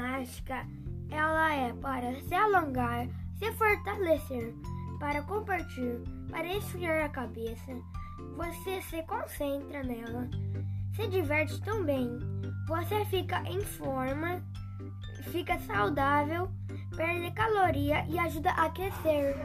ginástica ela é para se alongar, se fortalecer, para compartilhar, para esfriar a cabeça. Você se concentra nela, se diverte também. Você fica em forma, fica saudável, perde caloria e ajuda a aquecer.